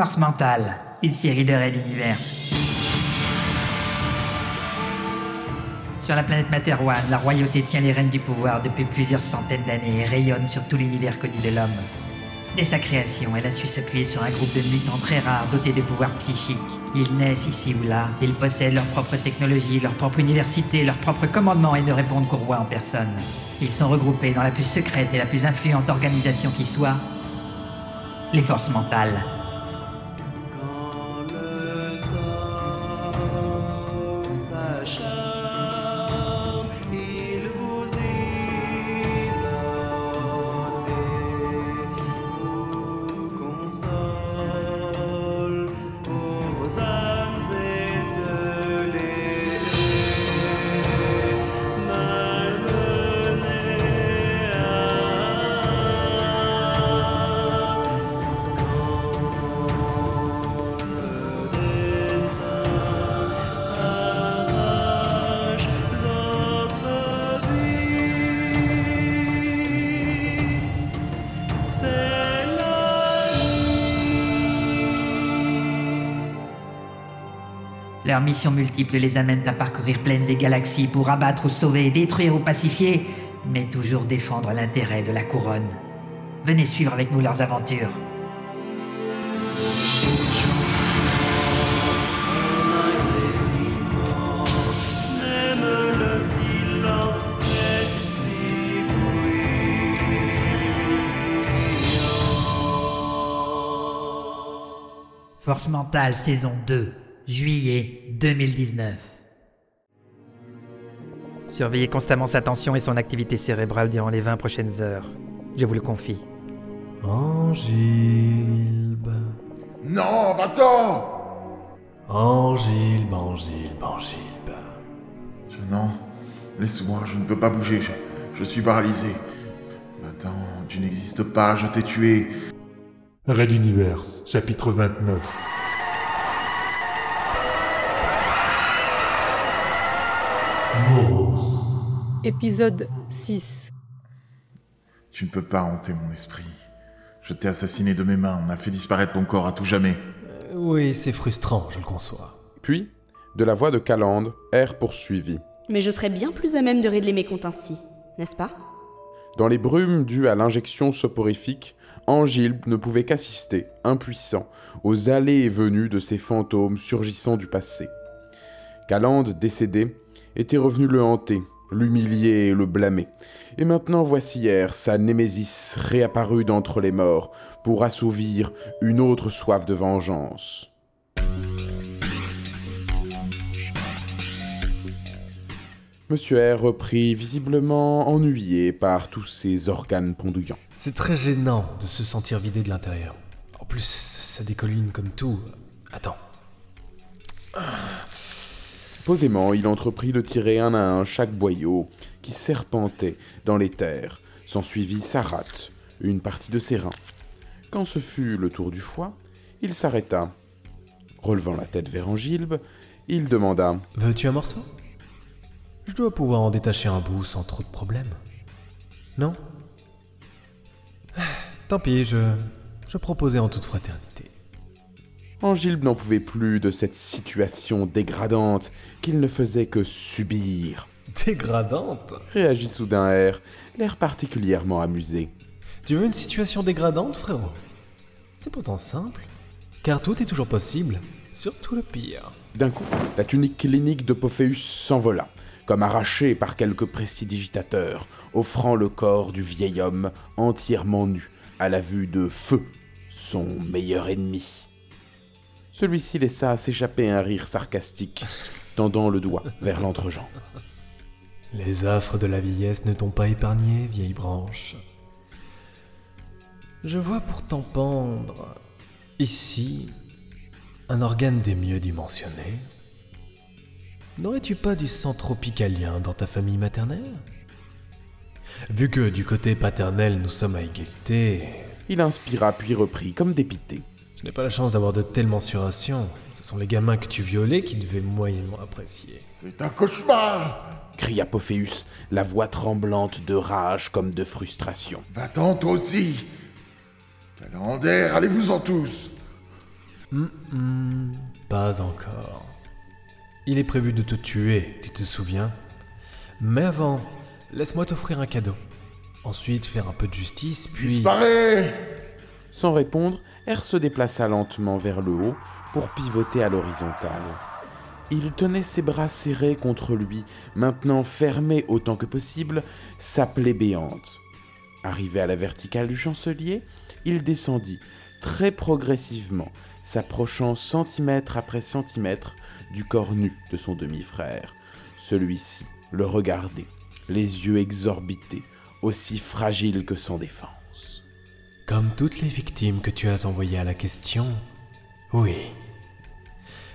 Force mentale, une série de raids d'univers. Sur la planète Materwan, la royauté tient les rênes du pouvoir depuis plusieurs centaines d'années et rayonne sur tout l'univers connu de l'homme. Dès sa création, elle a su s'appuyer sur un groupe de mutants très rares dotés de pouvoirs psychiques. Ils naissent ici ou là, ils possèdent leur propre technologie, leur propre université, leur propre commandement et ne répondent qu'au roi en personne. Ils sont regroupés dans la plus secrète et la plus influente organisation qui soit, les forces mentales. Leurs missions multiples les amènent à parcourir plaines et galaxies pour abattre ou sauver, détruire ou pacifier, mais toujours défendre l'intérêt de la couronne. Venez suivre avec nous leurs aventures. Force mentale saison 2, juillet 2019. Surveillez constamment sa tension et son activité cérébrale durant les 20 prochaines heures. Je vous le confie. Angilbe, Non, va-t'en Angilbe, Angilbe, Angilbe. Je- Non, laisse-moi, je ne peux pas bouger, je, je suis paralysé. Attends, tu n'existes pas, je t'ai tué. Red Universe, chapitre 29. Épisode 6. Tu ne peux pas hanter mon esprit. Je t'ai assassiné de mes mains, on a fait disparaître ton corps à tout jamais. Euh, Oui, c'est frustrant, je le conçois. Puis, de la voix de Calande, R poursuivit. Mais je serais bien plus à même de régler mes comptes ainsi, n'est-ce pas? Dans les brumes dues à l'injection soporifique, Angilbe ne pouvait qu'assister, impuissant, aux allées et venues de ces fantômes surgissant du passé. Calande, décédé, était revenu le hanter, l'humilier et le blâmer. Et maintenant voici hier sa némésis réapparue d'entre les morts pour assouvir une autre soif de vengeance. Monsieur R reprit visiblement ennuyé par tous ces organes pendouillants. C'est très gênant de se sentir vidé de l'intérieur. En plus, ça décolline comme tout. Attends. Posément, il entreprit de tirer un à un chaque boyau qui serpentait dans les terres. S'ensuivit sa rate, une partie de ses reins. Quand ce fut le tour du foie, il s'arrêta. Relevant la tête vers Angilbe, il demanda Veux-tu un morceau? Je dois pouvoir en détacher un bout sans trop de problèmes. Non? Ah, Tant pis, je. Je proposais en toute fraternité. Angilbe n'en pouvait plus de cette situation dégradante qu'il ne faisait que subir. Dégradante? Réagit soudain R, l'air particulièrement amusé. Tu veux une situation dégradante, frérot? C'est pourtant simple. Car tout est toujours possible, surtout le pire. D'un coup, la tunique clinique de Pophéus s'envola, comme arrachée par quelque prestidigitateur, offrant le corps du vieil homme entièrement nu, à la vue de Feu, son meilleur ennemi. Celui-ci laissa s'échapper un rire sarcastique, tendant le doigt vers l'entrejambe. Les affres de la vieillesse ne t'ont pas épargné, vieille branche. Je vois pourtant pendre, ici, un organe des mieux dimensionnés. N'aurais-tu pas du sang tropicalien dans ta famille maternelle? Vu que du côté paternel nous sommes à égalité, Il inspira puis reprit, comme dépité. Je n'ai pas la chance d'avoir de telles mensurations. Ce sont les gamins que tu violais qui devaient moyennement apprécier. C'est un cauchemar cria Pophéus, la voix tremblante de rage comme de frustration. Va-t'en toi aussi Calendère, allez-vous-en tous Hum, hum, pas encore. Il est prévu de te tuer, tu te souviens Mais avant, laisse-moi t'offrir un cadeau. Ensuite, faire un peu de justice, puis... Disparais Sans répondre, R se déplaça lentement vers le haut pour pivoter à l'horizontale. Il tenait ses bras serrés contre lui, maintenant fermé autant que possible sa plaie béante. Arrivé à la verticale du chancelier, il descendit très progressivement, s'approchant centimètre après centimètre du corps nu de son demi-frère. Celui-ci le regardait, les yeux exorbités, aussi fragile que sans défense. Comme toutes les victimes que tu as envoyées à la question, oui.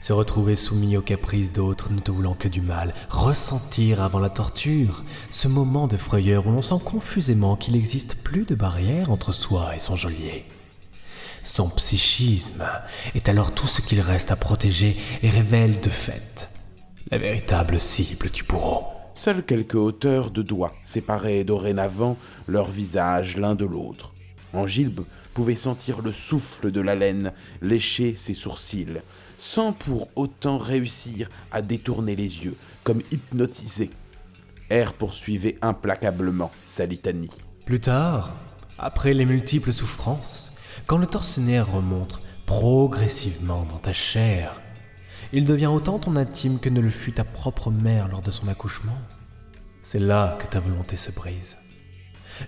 Se retrouver soumis aux caprices d'autres ne te voulant que du mal, ressentir avant la torture ce moment de frayeur où l'on sent confusément qu'il n'existe plus de barrière entre soi et son geôlier. Son psychisme est alors tout ce qu'il reste à protéger et révèle de fait la véritable cible du bourreau. Seuls quelques hauteurs de doigts séparaient dorénavant leurs visages l'un de l'autre. Angilbe pouvait sentir le souffle de la laine lécher ses sourcils, sans pour autant réussir à détourner les yeux, comme hypnotisé. R poursuivait implacablement sa litanie. Plus tard, après les multiples souffrances, quand le tortionnaire remonte progressivement dans ta chair, il devient autant ton intime que ne le fut ta propre mère lors de son accouchement. C'est là que ta volonté se brise.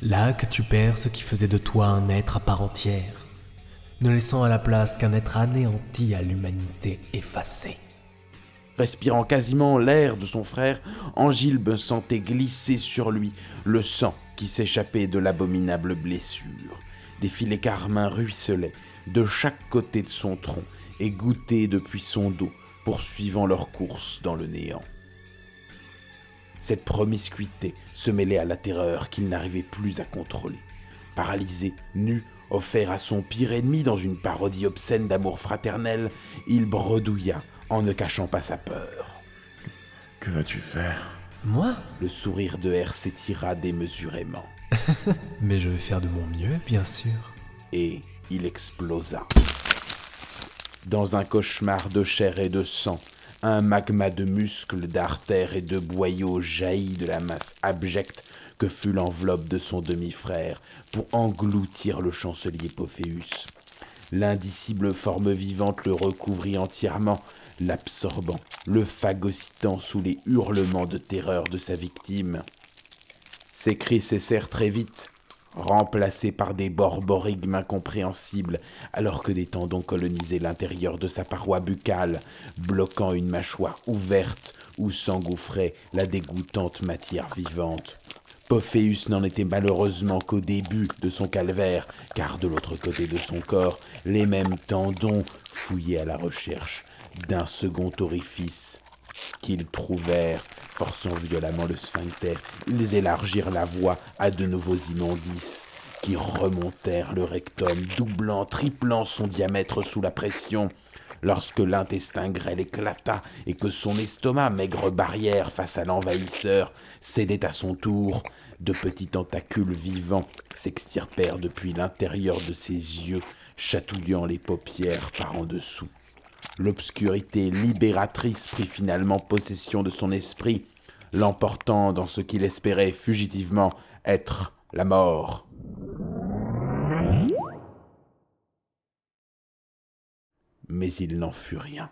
Là que tu perds ce qui faisait de toi un être à part entière, ne laissant à la place qu'un être anéanti à l'humanité effacée. Respirant quasiment l'air de son frère, Angilbe sentait glisser sur lui le sang qui s'échappait de l'abominable blessure. Des filets carmins ruisselaient de chaque côté de son tronc et goûtaient depuis son dos, poursuivant leur course dans le néant. Cette promiscuité se mêlait à la terreur qu'il n'arrivait plus à contrôler. Paralysé, nu, offert à son pire ennemi dans une parodie obscène d'amour fraternel, il bredouilla en ne cachant pas sa peur. Que vas-tu faire? Moi? Le sourire de R s'étira démesurément Mais je vais faire de mon mieux, bien sûr. et il explosa. Dans un cauchemar de chair et de sang, un magma de muscles, d'artères et de boyaux jaillit de la masse abjecte que fut l'enveloppe de son demi-frère pour engloutir le chancelier Pophéus. L'indicible forme vivante le recouvrit entièrement, l'absorbant, le phagocytant sous les hurlements de terreur de sa victime. Ses cris cessèrent très vite, remplacés par des borborigmes incompréhensibles, alors que des tendons colonisaient l'intérieur de sa paroi buccale, bloquant une mâchoire ouverte où s'engouffrait la dégoûtante matière vivante. Pophéus n'en était malheureusement qu'au début de son calvaire, car de l'autre côté de son corps, les mêmes tendons fouillaient à la recherche d'un second orifice qu'ils trouvèrent, forçant violemment le sphincter, ils élargirent la voie à de nouveaux immondices qui remontèrent le rectum, doublant, triplant son diamètre sous la pression. Lorsque l'intestin grêle éclata et que son estomac, maigre barrière face à l'envahisseur, cédait à son tour, de petits tentacules vivants s'extirpèrent depuis l'intérieur de ses yeux, chatouillant les paupières par en dessous. L'obscurité libératrice prit finalement possession de son esprit, l'emportant dans ce qu'il espérait fugitivement être la mort. Mais il n'en fut rien.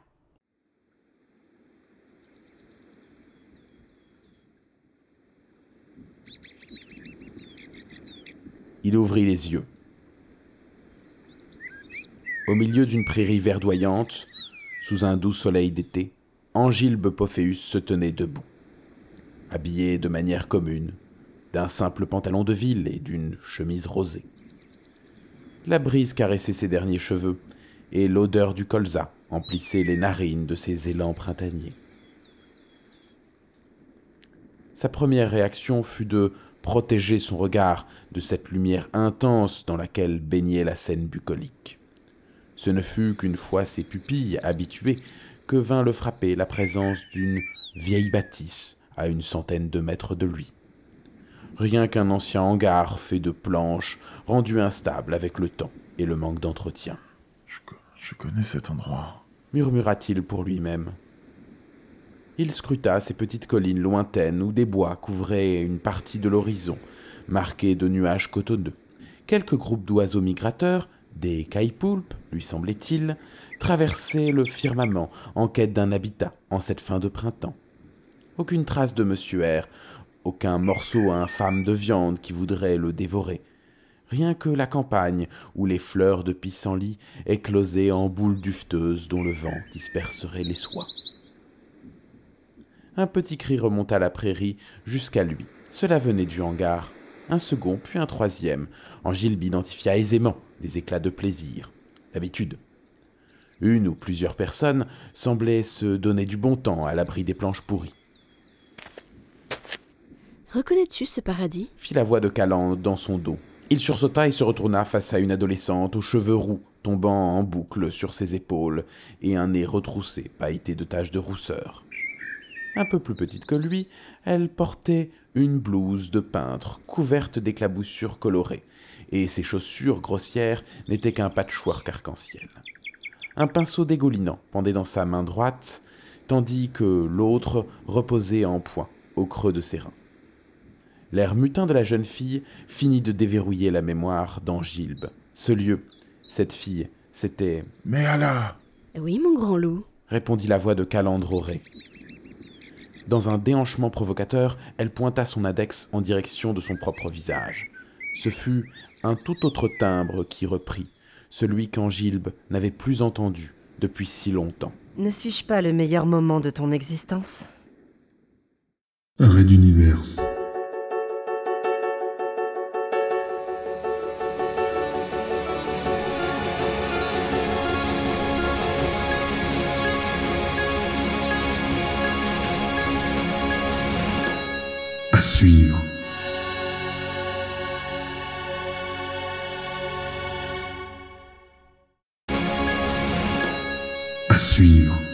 Il ouvrit les yeux. Au milieu d'une prairie verdoyante, sous un doux soleil d'été, Angilbe Pophéus se tenait debout, habillé de manière commune, d'un simple pantalon de ville et d'une chemise rosée. La brise caressait ses derniers cheveux, et l'odeur du colza emplissait les narines de ses élans printaniers. Sa première réaction fut de protéger son regard de cette lumière intense dans laquelle baignait la scène bucolique. Ce ne fut qu'une fois ses pupilles habituées que vint le frapper la présence d'une vieille bâtisse à une centaine de mètres de lui. Rien qu'un ancien hangar fait de planches, rendu instable avec le temps et le manque d'entretien. je, co- je Je connais cet endroit. murmura-t-il pour lui-même. Il scruta ces petites collines lointaines où des bois couvraient une partie de l'horizon, marqués de nuages cotonneux. Quelques groupes d'oiseaux migrateurs, des caille-poulpes, lui semblait-il, traversaient le firmament en quête d'un habitat en cette fin de printemps. Aucune trace de Monsieur R, aucun morceau infâme de viande qui voudrait le dévorer. Rien que la campagne où les fleurs de pissenlit éclosaient en boules dufteuses dont le vent disperserait les soies. Un petit cri remonta la prairie jusqu'à lui. Cela venait du hangar. Un second, puis un troisième. Angilbe identifia aisément des éclats de plaisir. L'habitude. Une ou plusieurs personnes semblaient se donner du bon temps à l'abri des planches pourries. Reconnais-tu ce paradis? Fit la voix de Calande dans son dos. Il sursauta et se retourna face à une adolescente aux cheveux roux, tombant en boucle sur ses épaules, et un nez retroussé, pailleté de taches de rousseur. Un peu plus petite que lui, elle portait une blouse de peintre couverte d'éclaboussures colorées, et ses chaussures grossières n'étaient qu'un patchwork arc-en-ciel. Un pinceau dégoulinant pendait dans sa main droite, tandis que l'autre reposait en point au creux de ses reins. L'air mutin de la jeune fille finit de déverrouiller la mémoire d'Angilbe. Ce lieu, cette fille, c'était. Mais Allah Oui, mon grand loup. répondit la voix de Calandre Auré. Dans un déhanchement provocateur, elle pointa son index en direction de son propre visage. Ce fut un tout autre timbre qui reprit, celui qu'Angilbe n'avait plus entendu depuis si longtemps. Ne suis-je pas le meilleur moment de ton existence? Arrêt d'univers. À suivre. À suivre.